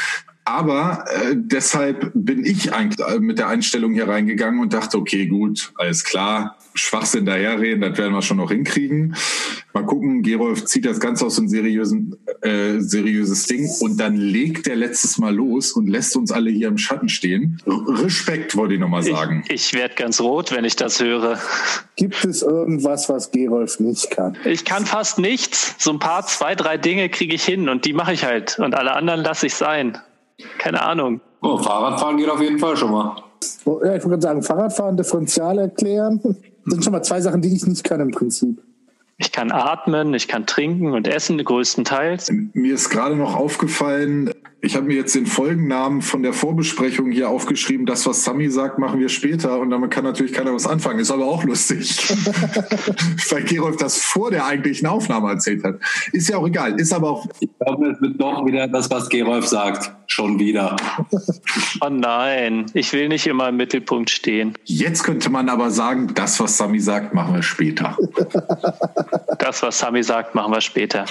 Aber äh, deshalb bin ich eigentlich äh, mit der Einstellung hier reingegangen und dachte, okay, gut, alles klar, Schwachsinn daherreden, das werden wir schon noch hinkriegen. Mal gucken, Gerolf zieht das Ganze aus so ein seriösen, äh, seriöses Ding und dann legt der letztes Mal los und lässt uns alle hier im Schatten stehen. Respekt, wollte ich nochmal sagen. Ich, ich werde ganz rot, wenn ich das höre. Gibt es irgendwas, was Gerolf nicht kann? Ich kann fast nichts. So ein paar, zwei, drei Dinge kriege ich hin und die mache ich halt. Und alle anderen lasse ich sein. Keine Ahnung. Oh, Fahrradfahren geht auf jeden Fall schon mal. Oh, ja, ich wollte sagen, Fahrradfahren, Differential erklären. Das sind schon mal zwei Sachen, die ich nicht kann im Prinzip. Ich kann atmen, ich kann trinken und essen, größtenteils. Mir ist gerade noch aufgefallen, ich habe mir jetzt den Folgennamen von der Vorbesprechung hier aufgeschrieben. Das, was Sami sagt, machen wir später. Und damit kann natürlich keiner was anfangen. Ist aber auch lustig. (laughs) Weil Gerolf das vor der eigentlichen Aufnahme erzählt hat. Ist ja auch egal. Ist aber auch. Ich glaube, es wird doch wieder das, was Gerolf sagt. Schon wieder. oh nein, ich will nicht immer im Mittelpunkt stehen. Jetzt könnte man aber sagen, das, was Sami sagt, machen wir später. das, was Sami sagt, machen wir später.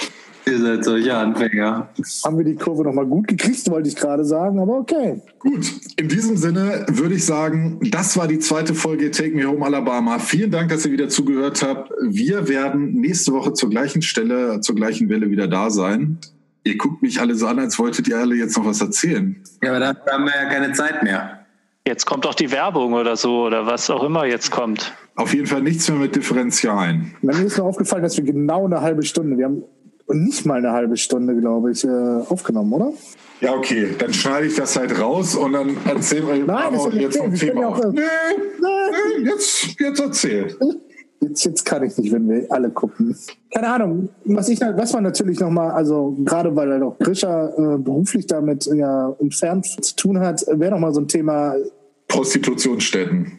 Ihr seid solche Anfänger. Haben wir die Kurve nochmal gut gekriegt, wollte ich gerade sagen, aber okay. Gut, in diesem Sinne würde ich sagen, das war die zweite Folge Take Me Home Alabama. Vielen Dank, dass ihr wieder zugehört habt. Wir werden nächste Woche zur gleichen Stelle, zur gleichen Welle wieder da sein. Ihr guckt mich alle so an, als wolltet ihr alle jetzt noch was erzählen. Ja, aber da haben wir ja keine Zeit mehr. Jetzt kommt doch die Werbung oder so oder was auch immer jetzt kommt. Auf jeden Fall nichts mehr mit Differentialen. Mir ist noch aufgefallen, dass wir genau eine halbe Stunde, wir haben und nicht mal eine halbe Stunde, glaube ich, äh, aufgenommen, oder? Ja, okay, dann schneide ich das halt raus und dann erzählen wir Nein, auch jetzt vom Thema. Ja auch, nee, nee, jetzt, jetzt erzähl. (laughs) Jetzt, jetzt kann ich nicht, wenn wir alle gucken. Keine Ahnung, was ich was man natürlich nochmal, also gerade weil halt auch Grisha äh, beruflich damit ja entfernt zu tun hat, wäre nochmal so ein Thema Prostitutionsstätten.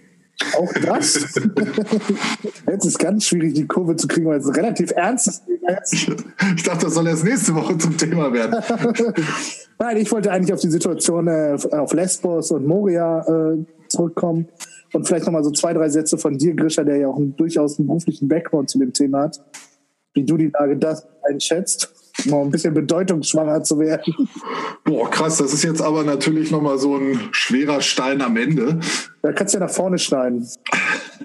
Auch das. (laughs) (laughs) Jetzt ist ganz schwierig, die Kurve zu kriegen, weil es ein relativ ernstes. Ich dachte, das soll erst nächste Woche zum Thema werden. (laughs) Nein, ich wollte eigentlich auf die Situation äh, auf Lesbos und Moria äh, zurückkommen und vielleicht nochmal so zwei, drei Sätze von dir, Grisha, der ja auch einen, durchaus einen beruflichen Background zu dem Thema hat, wie du die Lage das einschätzt noch ein bisschen bedeutungsschwanger zu werden. Boah, krass, das ist jetzt aber natürlich nochmal so ein schwerer Stein am Ende. Da kannst du ja nach vorne schneiden.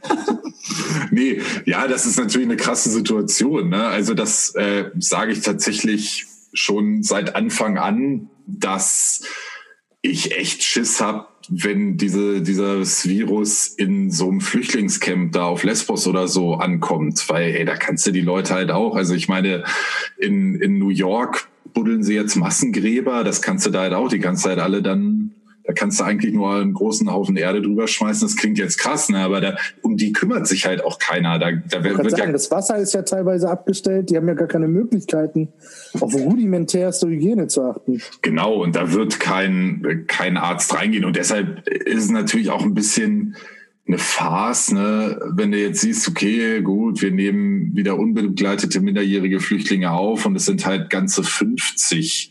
(laughs) nee, ja, das ist natürlich eine krasse Situation. Ne? Also das äh, sage ich tatsächlich schon seit Anfang an, dass ich echt Schiss habe, wenn diese, dieses Virus in so einem Flüchtlingscamp da auf Lesbos oder so ankommt, weil ey, da kannst du die Leute halt auch, also ich meine, in, in New York buddeln sie jetzt Massengräber, das kannst du da halt auch die ganze Zeit alle dann da kannst du eigentlich nur einen großen Haufen Erde drüber schmeißen. Das klingt jetzt krass, ne? aber da, um die kümmert sich halt auch keiner. Da, da wird, sagen, ja das Wasser ist ja teilweise abgestellt. Die haben ja gar keine Möglichkeiten, auf rudimentärste Hygiene zu achten. Genau, und da wird kein, kein Arzt reingehen. Und deshalb ist es natürlich auch ein bisschen eine Farce, ne? wenn du jetzt siehst, okay, gut, wir nehmen wieder unbegleitete minderjährige Flüchtlinge auf und es sind halt ganze 50.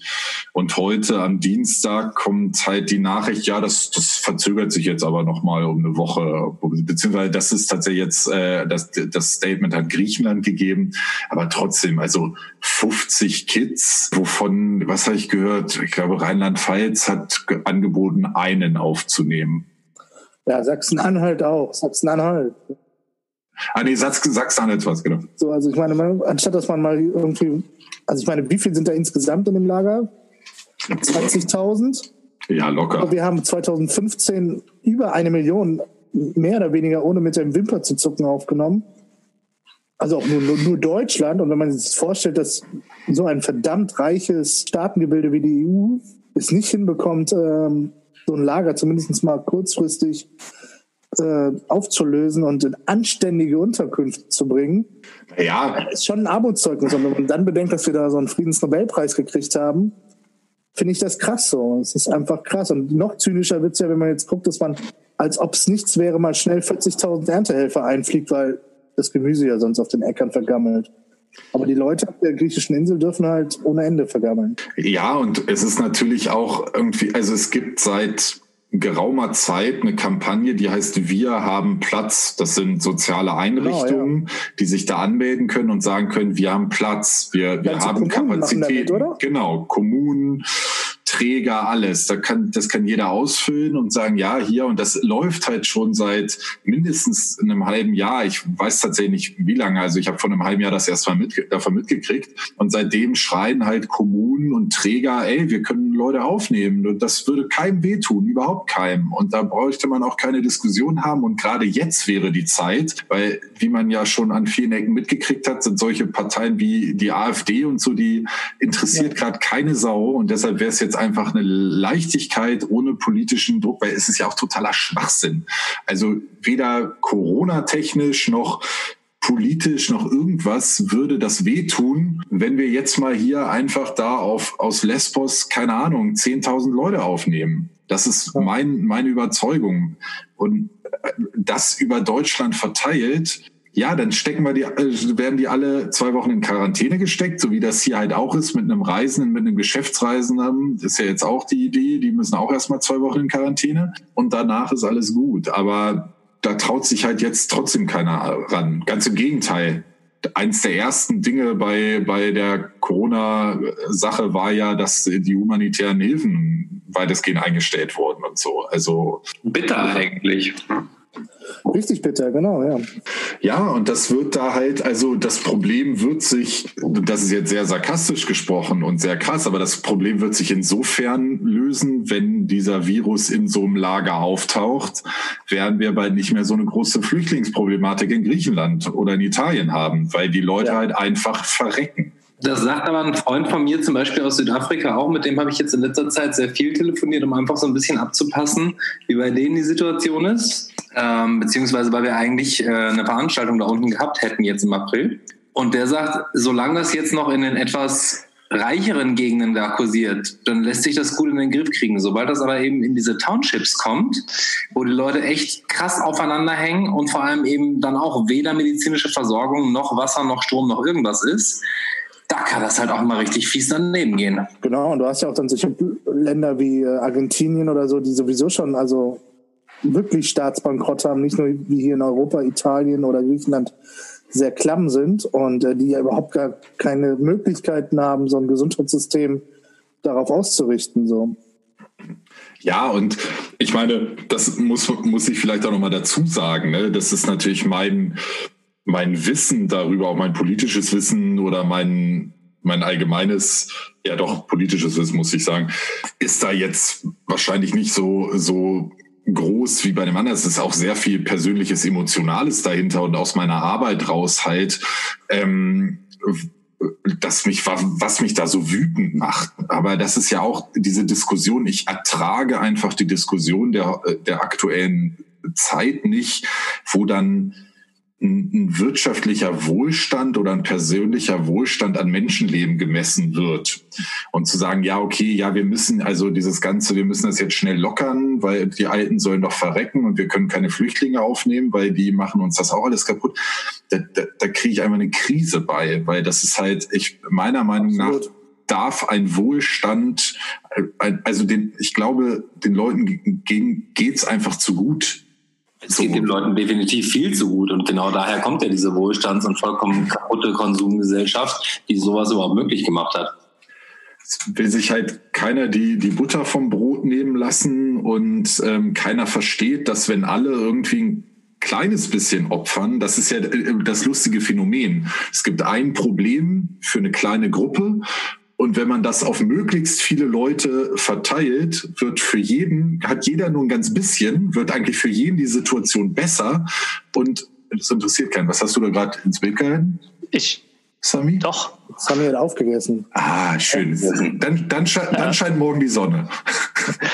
Und heute am Dienstag kommt halt die Nachricht, ja, das, das verzögert sich jetzt aber nochmal um eine Woche, beziehungsweise das ist tatsächlich jetzt, äh, das, das Statement hat Griechenland gegeben, aber trotzdem, also 50 Kids, wovon, was habe ich gehört, ich glaube Rheinland-Pfalz hat angeboten, einen aufzunehmen. Ja, Sachsen-Anhalt auch. Sachsen-Anhalt. Ah, nee, Sachsen-Anhalt war es, genau. So, also ich meine, anstatt dass man mal irgendwie, also ich meine, wie viel sind da insgesamt in dem Lager? 20.000? Ja, locker. Aber wir haben 2015 über eine Million mehr oder weniger ohne mit dem Wimper zu zucken aufgenommen. Also auch nur, nur, nur Deutschland. Und wenn man sich vorstellt, dass so ein verdammt reiches Staatengebilde wie die EU es nicht hinbekommt, ähm, so ein Lager zumindest mal kurzfristig äh, aufzulösen und in anständige Unterkünfte zu bringen. Ja. Ist schon ein Armutszeugnis. Und wenn man dann bedenkt, dass wir da so einen Friedensnobelpreis gekriegt haben, finde ich das krass so. Es ist einfach krass. Und noch zynischer wird's ja, wenn man jetzt guckt, dass man, als ob es nichts wäre, mal schnell 40.000 Erntehelfer einfliegt, weil das Gemüse ja sonst auf den Äckern vergammelt. Aber die Leute auf der griechischen Insel dürfen halt ohne Ende vergammeln. Ja, und es ist natürlich auch irgendwie, also es gibt seit geraumer Zeit eine Kampagne, die heißt Wir haben Platz. Das sind soziale Einrichtungen, genau, ja. die sich da anmelden können und sagen können, wir haben Platz, wir, wir haben Kapazitäten. Genau, Kommunen, Träger, alles. Da kann, das kann jeder ausfüllen und sagen, ja, hier, und das läuft halt schon seit mindestens einem halben Jahr. Ich weiß tatsächlich nicht, wie lange. Also ich habe vor einem halben Jahr das erstmal mit, davon mitgekriegt. Und seitdem schreien halt Kommunen und Träger, ey, wir können Leute aufnehmen. Und das würde keinem wehtun, überhaupt keinem. Und da bräuchte man auch keine Diskussion haben. Und gerade jetzt wäre die Zeit, weil, wie man ja schon an vielen Ecken mitgekriegt hat, sind solche Parteien wie die AfD und so, die interessiert ja. gerade keine Sau. Und deshalb wäre es jetzt einfach eine Leichtigkeit ohne politischen Druck, weil es ist ja auch totaler Schwachsinn. Also weder Corona-technisch noch politisch noch irgendwas würde das wehtun, wenn wir jetzt mal hier einfach da auf, aus Lesbos, keine Ahnung, 10.000 Leute aufnehmen. Das ist mein, meine Überzeugung. Und äh, das über Deutschland verteilt, ja, dann stecken wir die, äh, werden die alle zwei Wochen in Quarantäne gesteckt, so wie das hier halt auch ist mit einem Reisenden, mit einem Geschäftsreisenden. Das ist ja jetzt auch die Idee. Die müssen auch erstmal zwei Wochen in Quarantäne und danach ist alles gut. Aber da traut sich halt jetzt trotzdem keiner ran. Ganz im Gegenteil. Eins der ersten Dinge bei, bei der Corona-Sache war ja, dass die humanitären Hilfen weitestgehend eingestellt wurden und so. Also bitter eigentlich. Richtig bitter, genau, ja. Ja, und das wird da halt, also das Problem wird sich, das ist jetzt sehr sarkastisch gesprochen und sehr krass, aber das Problem wird sich insofern lösen, wenn dieser Virus in so einem Lager auftaucht, werden wir bald nicht mehr so eine große Flüchtlingsproblematik in Griechenland oder in Italien haben, weil die Leute ja. halt einfach verrecken. Das sagt aber ein Freund von mir zum Beispiel aus Südafrika auch, mit dem habe ich jetzt in letzter Zeit sehr viel telefoniert, um einfach so ein bisschen abzupassen, wie bei denen die Situation ist. Ähm, beziehungsweise weil wir eigentlich äh, eine Veranstaltung da unten gehabt hätten jetzt im April. Und der sagt, solange das jetzt noch in den etwas reicheren Gegenden da kursiert, dann lässt sich das gut in den Griff kriegen. Sobald das aber eben in diese Townships kommt, wo die Leute echt krass aufeinander hängen und vor allem eben dann auch weder medizinische Versorgung noch Wasser noch Strom noch irgendwas ist, da kann das halt auch mal richtig fies daneben gehen. Genau, und du hast ja auch dann solche Länder wie äh, Argentinien oder so, die sowieso schon also wirklich Staatsbankrott haben, nicht nur wie hier in Europa, Italien oder Griechenland sehr klamm sind und äh, die ja überhaupt gar keine Möglichkeiten haben, so ein Gesundheitssystem darauf auszurichten. So. Ja, und ich meine, das muss, muss ich vielleicht auch nochmal dazu sagen. Ne? Das ist natürlich mein, mein Wissen darüber, auch mein politisches Wissen oder mein, mein allgemeines, ja doch politisches Wissen, muss ich sagen, ist da jetzt wahrscheinlich nicht so, so groß wie bei dem anderen. Es ist auch sehr viel persönliches, emotionales dahinter und aus meiner Arbeit raus halt, ähm, dass mich, was mich da so wütend macht. Aber das ist ja auch diese Diskussion. Ich ertrage einfach die Diskussion der, der aktuellen Zeit nicht, wo dann ein, wirtschaftlicher Wohlstand oder ein persönlicher Wohlstand an Menschenleben gemessen wird. Und zu sagen, ja, okay, ja, wir müssen also dieses Ganze, wir müssen das jetzt schnell lockern, weil die Alten sollen doch verrecken und wir können keine Flüchtlinge aufnehmen, weil die machen uns das auch alles kaputt. Da, da, da kriege ich einfach eine Krise bei, weil das ist halt, ich meiner Meinung Absolut. nach darf ein Wohlstand, also den, ich glaube, den Leuten geht's einfach zu gut es geht den Leuten definitiv viel zu gut und genau daher kommt ja diese Wohlstands- und vollkommen kaputte Konsumgesellschaft, die sowas überhaupt möglich gemacht hat. Es will sich halt keiner die, die Butter vom Brot nehmen lassen und ähm, keiner versteht, dass wenn alle irgendwie ein kleines bisschen opfern, das ist ja äh, das lustige Phänomen. Es gibt ein Problem für eine kleine Gruppe und wenn man das auf möglichst viele Leute verteilt, wird für jeden, hat jeder nur ein ganz bisschen, wird eigentlich für jeden die Situation besser. Und das interessiert keinen. Was hast du da gerade ins Bild gehalten? Ich. Sami? Doch. Sami hat aufgegessen. Ah, schön. Dann, dann, sche dann ja. scheint morgen die Sonne.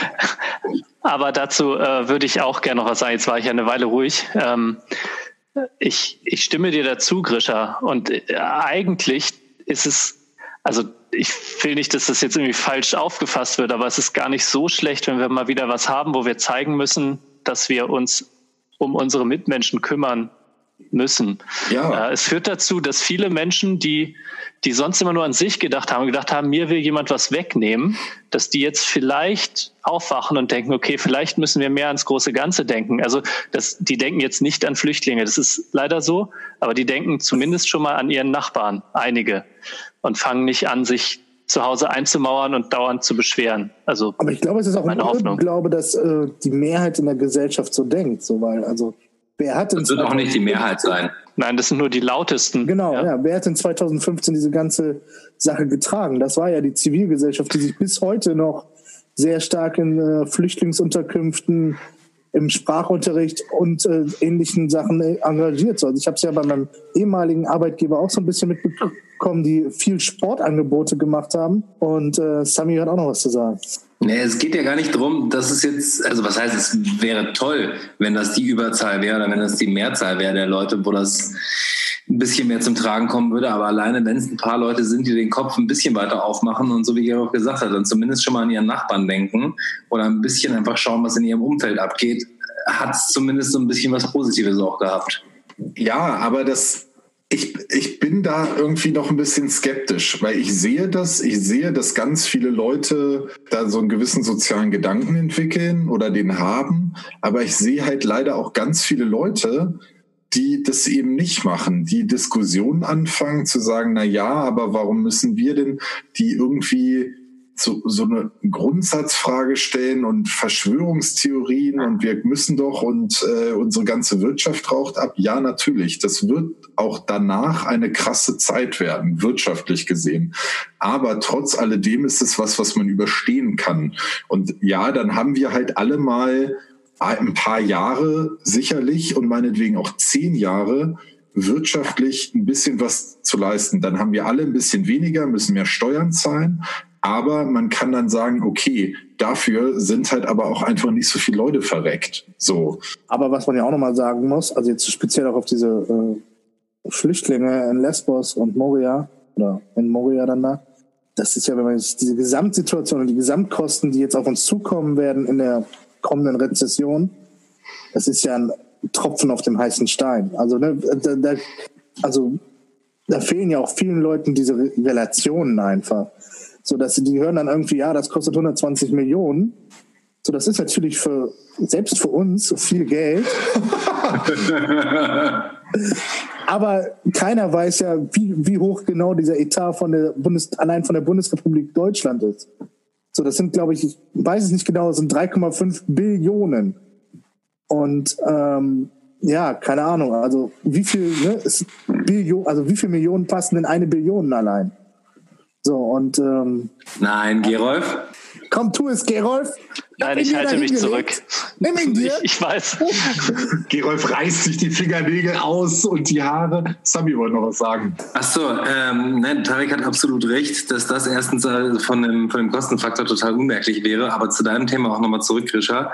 (laughs) Aber dazu äh, würde ich auch gerne noch was sagen. Jetzt war ich ja eine Weile ruhig. Ähm, ich, ich stimme dir dazu, Grisha. Und äh, eigentlich ist es, also ich will nicht, dass das jetzt irgendwie falsch aufgefasst wird, aber es ist gar nicht so schlecht, wenn wir mal wieder was haben, wo wir zeigen müssen, dass wir uns um unsere Mitmenschen kümmern müssen. Ja. Es führt dazu, dass viele Menschen, die, die sonst immer nur an sich gedacht haben, gedacht haben, mir will jemand was wegnehmen, dass die jetzt vielleicht aufwachen und denken, okay, vielleicht müssen wir mehr ans große Ganze denken. Also das, die denken jetzt nicht an Flüchtlinge, das ist leider so, aber die denken zumindest schon mal an ihren Nachbarn, einige, und fangen nicht an, sich zu Hause einzumauern und dauernd zu beschweren. Also aber ich glaube, es ist auch meine ein Hoffnung. Glaube, dass äh, die Mehrheit in der Gesellschaft so denkt, so weil also wer hat in Das wird auch nicht die Mehrheit sein. Nein, das sind nur die lautesten. Genau, ja. ja. Wer hat in 2015 diese ganze Sache getragen? Das war ja die Zivilgesellschaft, die sich bis heute noch sehr stark in äh, Flüchtlingsunterkünften, im Sprachunterricht und äh, ähnlichen Sachen äh, engagiert. So, Also ich habe es ja bei meinem ehemaligen Arbeitgeber auch so ein bisschen mitbekommen, die viel Sportangebote gemacht haben. Und äh, Sami hat auch noch was zu sagen. Nee, es geht ja gar nicht darum, dass es jetzt, also was heißt, es wäre toll, wenn das die Überzahl wäre oder wenn das die Mehrzahl wäre der Leute, wo das ein bisschen mehr zum Tragen kommen würde. Aber alleine, wenn es ein paar Leute sind, die den Kopf ein bisschen weiter aufmachen und so wie ihr auch gesagt habt, dann zumindest schon mal an ihren Nachbarn denken oder ein bisschen einfach schauen, was in ihrem Umfeld abgeht, hat es zumindest so ein bisschen was Positives auch gehabt. Ja, aber das, ich, ich bin da irgendwie noch ein bisschen skeptisch, weil ich sehe das, ich sehe, dass ganz viele Leute da so einen gewissen sozialen Gedanken entwickeln oder den haben, aber ich sehe halt leider auch ganz viele Leute, die das eben nicht machen, die Diskussionen anfangen zu sagen, na ja, aber warum müssen wir denn die irgendwie so, so eine Grundsatzfrage stellen und Verschwörungstheorien und wir müssen doch und äh, unsere ganze Wirtschaft raucht ab. Ja, natürlich. Das wird auch danach eine krasse Zeit werden, wirtschaftlich gesehen. Aber trotz alledem ist es was, was man überstehen kann. Und ja, dann haben wir halt alle mal ein paar Jahre sicherlich und meinetwegen auch zehn Jahre wirtschaftlich ein bisschen was zu leisten. Dann haben wir alle ein bisschen weniger, müssen mehr Steuern zahlen. Aber man kann dann sagen, okay, dafür sind halt aber auch einfach nicht so viele Leute verreckt. So. Aber was man ja auch nochmal sagen muss, also jetzt speziell auch auf diese äh, Flüchtlinge in Lesbos und Moria oder in Moria dann da, das ist ja, wenn man jetzt diese Gesamtsituation und die Gesamtkosten, die jetzt auf uns zukommen werden in der kommenden Rezession, das ist ja ein Tropfen auf dem heißen Stein. Also, ne, da, da, also da fehlen ja auch vielen Leuten diese Re- Relationen einfach. So dass sie, die hören dann irgendwie, ja, das kostet 120 Millionen. So, das ist natürlich für, selbst für uns viel Geld. (laughs) Aber keiner weiß ja, wie, wie hoch genau dieser Etat von der Bundes, allein von der Bundesrepublik Deutschland ist. So, das sind, glaube ich, ich weiß es nicht genau, das sind 3,5 Billionen. Und ähm, ja, keine Ahnung, also wie viel, ne, ist Billion, also wie viel Millionen passen in eine Billion allein? So, und ähm, Nein, Gerolf? komm, tu es, Gerolf. Nein, ich halte mich hingelegt. zurück. Nimm ihn dir. Ich, ich weiß. (laughs) Gerolf reißt sich die Fingernägel aus und die Haare. Sami wollte noch was sagen. Ach so, ähm, nein, Tarek hat absolut recht, dass das erstens äh, von dem, von dem Kostenfaktor total unmerklich wäre. Aber zu deinem Thema auch nochmal zurück, Grisha.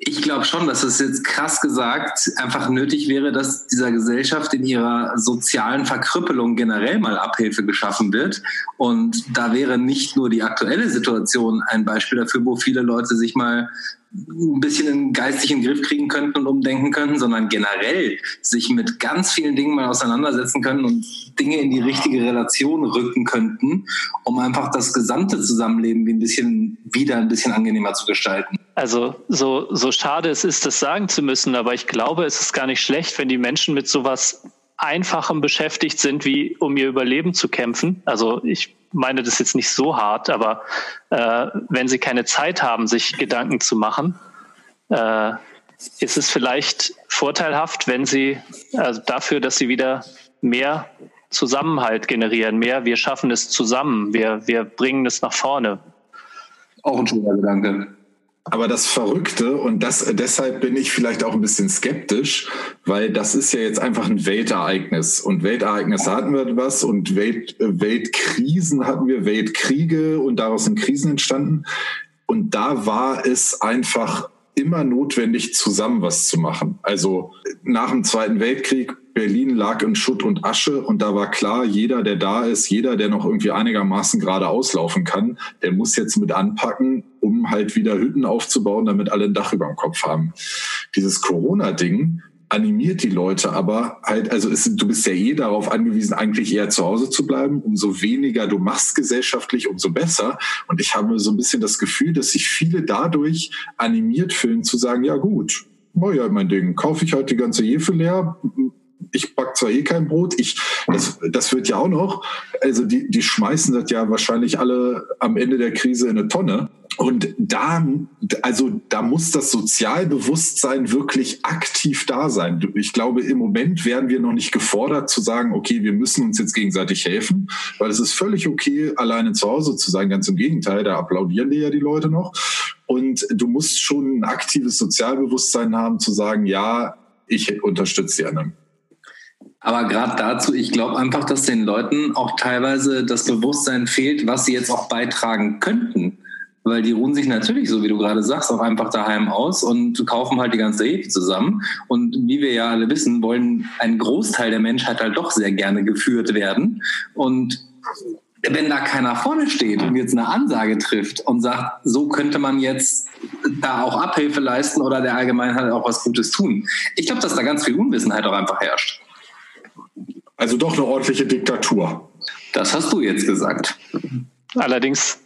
Ich glaube schon, dass es jetzt krass gesagt einfach nötig wäre, dass dieser Gesellschaft in ihrer sozialen Verkrüppelung generell mal Abhilfe geschaffen wird. Und da wäre nicht nur die aktuelle Situation ein Beispiel dafür, wo viele Leute sich mal ein bisschen in geistigen Griff kriegen könnten und umdenken könnten, sondern generell sich mit ganz vielen Dingen mal auseinandersetzen können und Dinge in die richtige Relation rücken könnten, um einfach das gesamte Zusammenleben wie ein bisschen wieder ein bisschen angenehmer zu gestalten. Also so, so schade es ist, das sagen zu müssen, aber ich glaube, es ist gar nicht schlecht, wenn die Menschen mit sowas Einfachem beschäftigt sind, wie um ihr Überleben zu kämpfen. Also ich meine das jetzt nicht so hart, aber äh, wenn sie keine Zeit haben, sich Gedanken zu machen, äh, ist es vielleicht vorteilhaft, wenn sie also dafür, dass sie wieder mehr Zusammenhalt generieren, mehr wir schaffen es zusammen, wir, wir bringen es nach vorne. Auch ein schöner Gedanke. Aber das Verrückte, und das, deshalb bin ich vielleicht auch ein bisschen skeptisch, weil das ist ja jetzt einfach ein Weltereignis. Und Weltereignisse hatten wir was und Welt, Weltkrisen hatten wir, Weltkriege und daraus sind Krisen entstanden. Und da war es einfach immer notwendig, zusammen was zu machen. Also nach dem Zweiten Weltkrieg, Berlin lag in Schutt und Asche und da war klar, jeder, der da ist, jeder, der noch irgendwie einigermaßen gerade auslaufen kann, der muss jetzt mit anpacken, um halt wieder Hütten aufzubauen, damit alle ein Dach über dem Kopf haben. Dieses Corona-Ding animiert die Leute aber halt, also ist, du bist ja eh darauf angewiesen, eigentlich eher zu Hause zu bleiben. Umso weniger du machst gesellschaftlich, umso besser. Und ich habe so ein bisschen das Gefühl, dass sich viele dadurch animiert fühlen, zu sagen, ja gut, oh ja, mein Ding, kaufe ich halt die ganze Hefe leer, ich back zwar eh kein Brot, ich, das, das wird ja auch noch, also die, die schmeißen das ja wahrscheinlich alle am Ende der Krise in eine Tonne. Und da, also da muss das Sozialbewusstsein wirklich aktiv da sein. Ich glaube, im Moment werden wir noch nicht gefordert zu sagen, okay, wir müssen uns jetzt gegenseitig helfen, weil es ist völlig okay, alleine zu Hause zu sein. Ganz im Gegenteil, da applaudieren dir ja die Leute noch. Und du musst schon ein aktives Sozialbewusstsein haben, zu sagen, ja, ich unterstütze die anderen. Aber gerade dazu, ich glaube einfach, dass den Leuten auch teilweise das Bewusstsein fehlt, was sie jetzt auch beitragen könnten. Weil die ruhen sich natürlich, so wie du gerade sagst, auch einfach daheim aus und kaufen halt die ganze Hefe zusammen. Und wie wir ja alle wissen, wollen ein Großteil der Menschheit halt doch sehr gerne geführt werden. Und wenn da keiner vorne steht und jetzt eine Ansage trifft und sagt, so könnte man jetzt da auch Abhilfe leisten oder der Allgemeinheit auch was Gutes tun. Ich glaube, dass da ganz viel Unwissenheit auch einfach herrscht. Also doch eine ordentliche Diktatur. Das hast du jetzt gesagt. Allerdings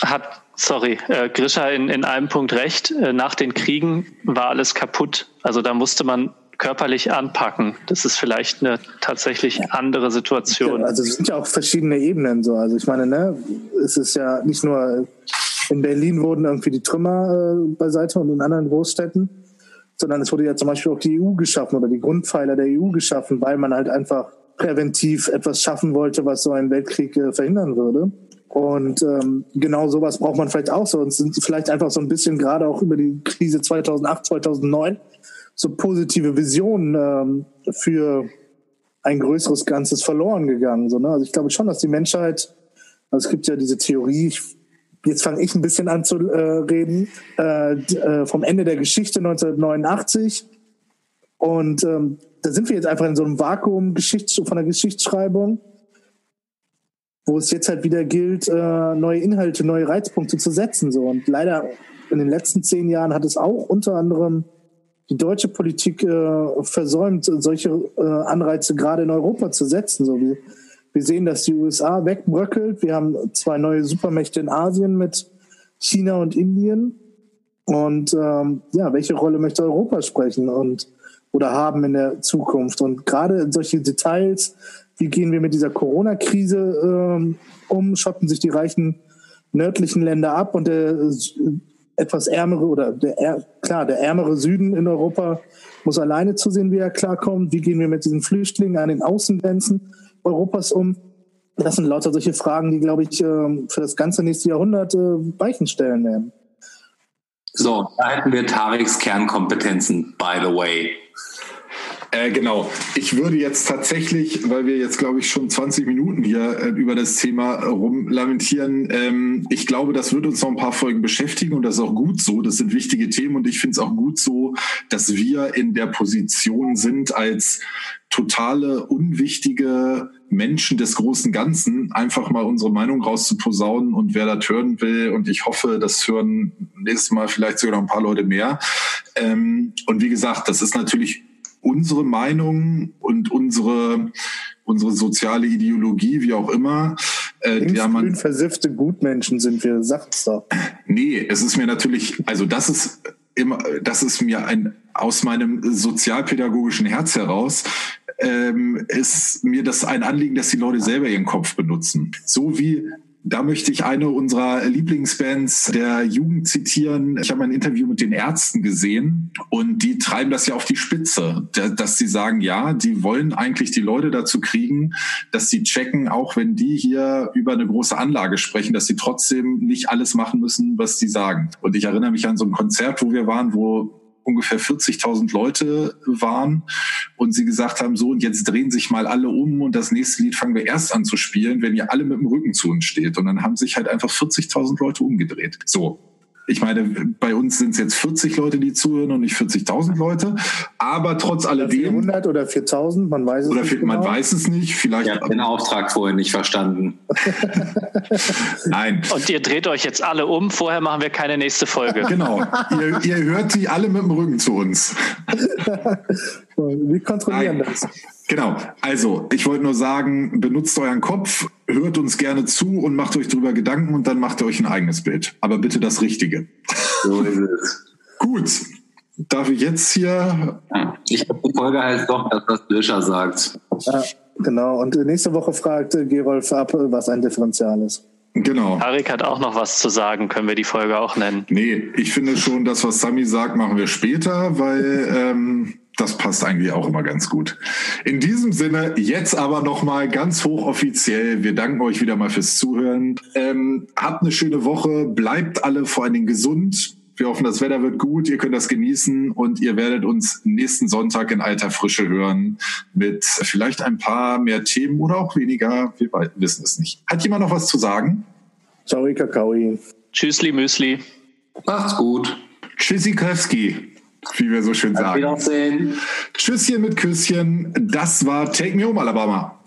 hat, sorry, äh, Grisha in, in einem Punkt recht. Äh, nach den Kriegen war alles kaputt. Also da musste man körperlich anpacken. Das ist vielleicht eine tatsächlich andere Situation. Also es sind ja auch verschiedene Ebenen so. Also ich meine, ne, es ist ja nicht nur in Berlin wurden irgendwie die Trümmer äh, beiseite und in anderen Großstädten, sondern es wurde ja zum Beispiel auch die EU geschaffen oder die Grundpfeiler der EU geschaffen, weil man halt einfach präventiv etwas schaffen wollte, was so einen Weltkrieg äh, verhindern würde. Und ähm, genau sowas braucht man vielleicht auch so. Und sind vielleicht einfach so ein bisschen gerade auch über die Krise 2008, 2009 so positive Visionen ähm, für ein größeres Ganzes verloren gegangen. So, ne? Also ich glaube schon, dass die Menschheit, also es gibt ja diese Theorie, jetzt fange ich ein bisschen an zu äh, reden, äh, äh, vom Ende der Geschichte 1989. Und ähm, da sind wir jetzt einfach in so einem Vakuum Geschichts von der Geschichtsschreibung, wo es jetzt halt wieder gilt, äh, neue Inhalte, neue Reizpunkte zu setzen. So. Und leider in den letzten zehn Jahren hat es auch unter anderem die deutsche Politik äh, versäumt, solche äh, Anreize gerade in Europa zu setzen. So wir sehen, dass die USA wegbröckelt. Wir haben zwei neue Supermächte in Asien mit China und Indien. Und ähm, ja, welche Rolle möchte Europa sprechen und oder haben in der Zukunft? Und gerade solche Details, wie gehen wir mit dieser Corona-Krise ähm, um? Schotten sich die reichen nördlichen Länder ab und der äh, etwas ärmere oder der klar der ärmere Süden in Europa muss alleine zusehen, wie er klarkommt. Wie gehen wir mit diesen Flüchtlingen an den Außengrenzen? Europas um? Das sind lauter solche Fragen, die, glaube ich, ähm, für das ganze nächste Jahrhundert äh, Weichen stellen werden. So, da hätten wir Tariks Kernkompetenzen, by the way. Äh, genau. Ich würde jetzt tatsächlich, weil wir jetzt, glaube ich, schon 20 Minuten hier äh, über das Thema rumlamentieren, ähm, ich glaube, das wird uns noch ein paar Folgen beschäftigen und das ist auch gut so. Das sind wichtige Themen und ich finde es auch gut so, dass wir in der Position sind, als totale, unwichtige Menschen des großen Ganzen einfach mal unsere Meinung rauszuposaunen und wer das hören will und ich hoffe, das hören nächstes Mal vielleicht sogar noch ein paar Leute mehr. Ähm, und wie gesagt, das ist natürlich unsere Meinung und unsere unsere soziale Ideologie, wie auch immer. Äh, ja, man, versiffte Gutmenschen sind wir, sagt's doch. Nee, es ist mir natürlich, also das ist immer, das ist mir ein aus meinem sozialpädagogischen Herz heraus ähm, ist mir das ein Anliegen, dass die Leute selber ihren Kopf benutzen. So wie da möchte ich eine unserer Lieblingsbands der Jugend zitieren. Ich habe ein Interview mit den Ärzten gesehen und die treiben das ja auf die Spitze, dass sie sagen, ja, die wollen eigentlich die Leute dazu kriegen, dass sie checken, auch wenn die hier über eine große Anlage sprechen, dass sie trotzdem nicht alles machen müssen, was die sagen. Und ich erinnere mich an so ein Konzert, wo wir waren, wo ungefähr 40.000 Leute waren und sie gesagt haben, so und jetzt drehen sich mal alle um und das nächste Lied fangen wir erst an zu spielen, wenn ihr alle mit dem Rücken zu uns steht. Und dann haben sich halt einfach 40.000 Leute umgedreht. So, ich meine, bei uns sind es jetzt 40 Leute, die zuhören und nicht 40.000 Leute. Aber trotz alledem. 400 oder 4.000, man weiß es oder nicht. Man genau. weiß es nicht. Vielleicht. Ich habe den Auftrag vorher nicht verstanden. (laughs) Nein. Und ihr dreht euch jetzt alle um. Vorher machen wir keine nächste Folge. (laughs) Genau. ihr, ihr hört die alle mit dem Rücken zu uns. (laughs) Wir kontrollieren Nein. das. Genau. Also, ich wollte nur sagen, benutzt euren Kopf, hört uns gerne zu und macht euch darüber Gedanken und dann macht ihr euch ein eigenes Bild. Aber bitte das Richtige. So ist es. Gut. Darf ich jetzt hier. Ja. Ich glaube, die Folge heißt doch, dass das Löscher sagt. Ja, genau. Und nächste Woche fragt Gerolf ab, was ein Differential ist. Genau. Arik hat auch noch was zu sagen, können wir die Folge auch nennen. Nee, ich finde schon, das, was Sami sagt, machen wir später, weil ähm, das passt eigentlich auch immer ganz gut. In diesem Sinne, jetzt aber nochmal ganz hochoffiziell. Wir danken euch wieder mal fürs Zuhören. Ähm, habt eine schöne Woche, bleibt alle vor allen Dingen gesund. Wir hoffen, das Wetter wird gut, ihr könnt das genießen und ihr werdet uns nächsten Sonntag in alter Frische hören mit vielleicht ein paar mehr Themen oder auch weniger. Wir wissen es nicht. Hat jemand noch was zu sagen? Ciao, Kakaoi. Tschüssli, Müsli. Macht's gut. Tschüssikowski, wie wir so schön Auf sagen. Wiedersehen. Tschüsschen mit Küsschen. Das war Take Me Home Alabama.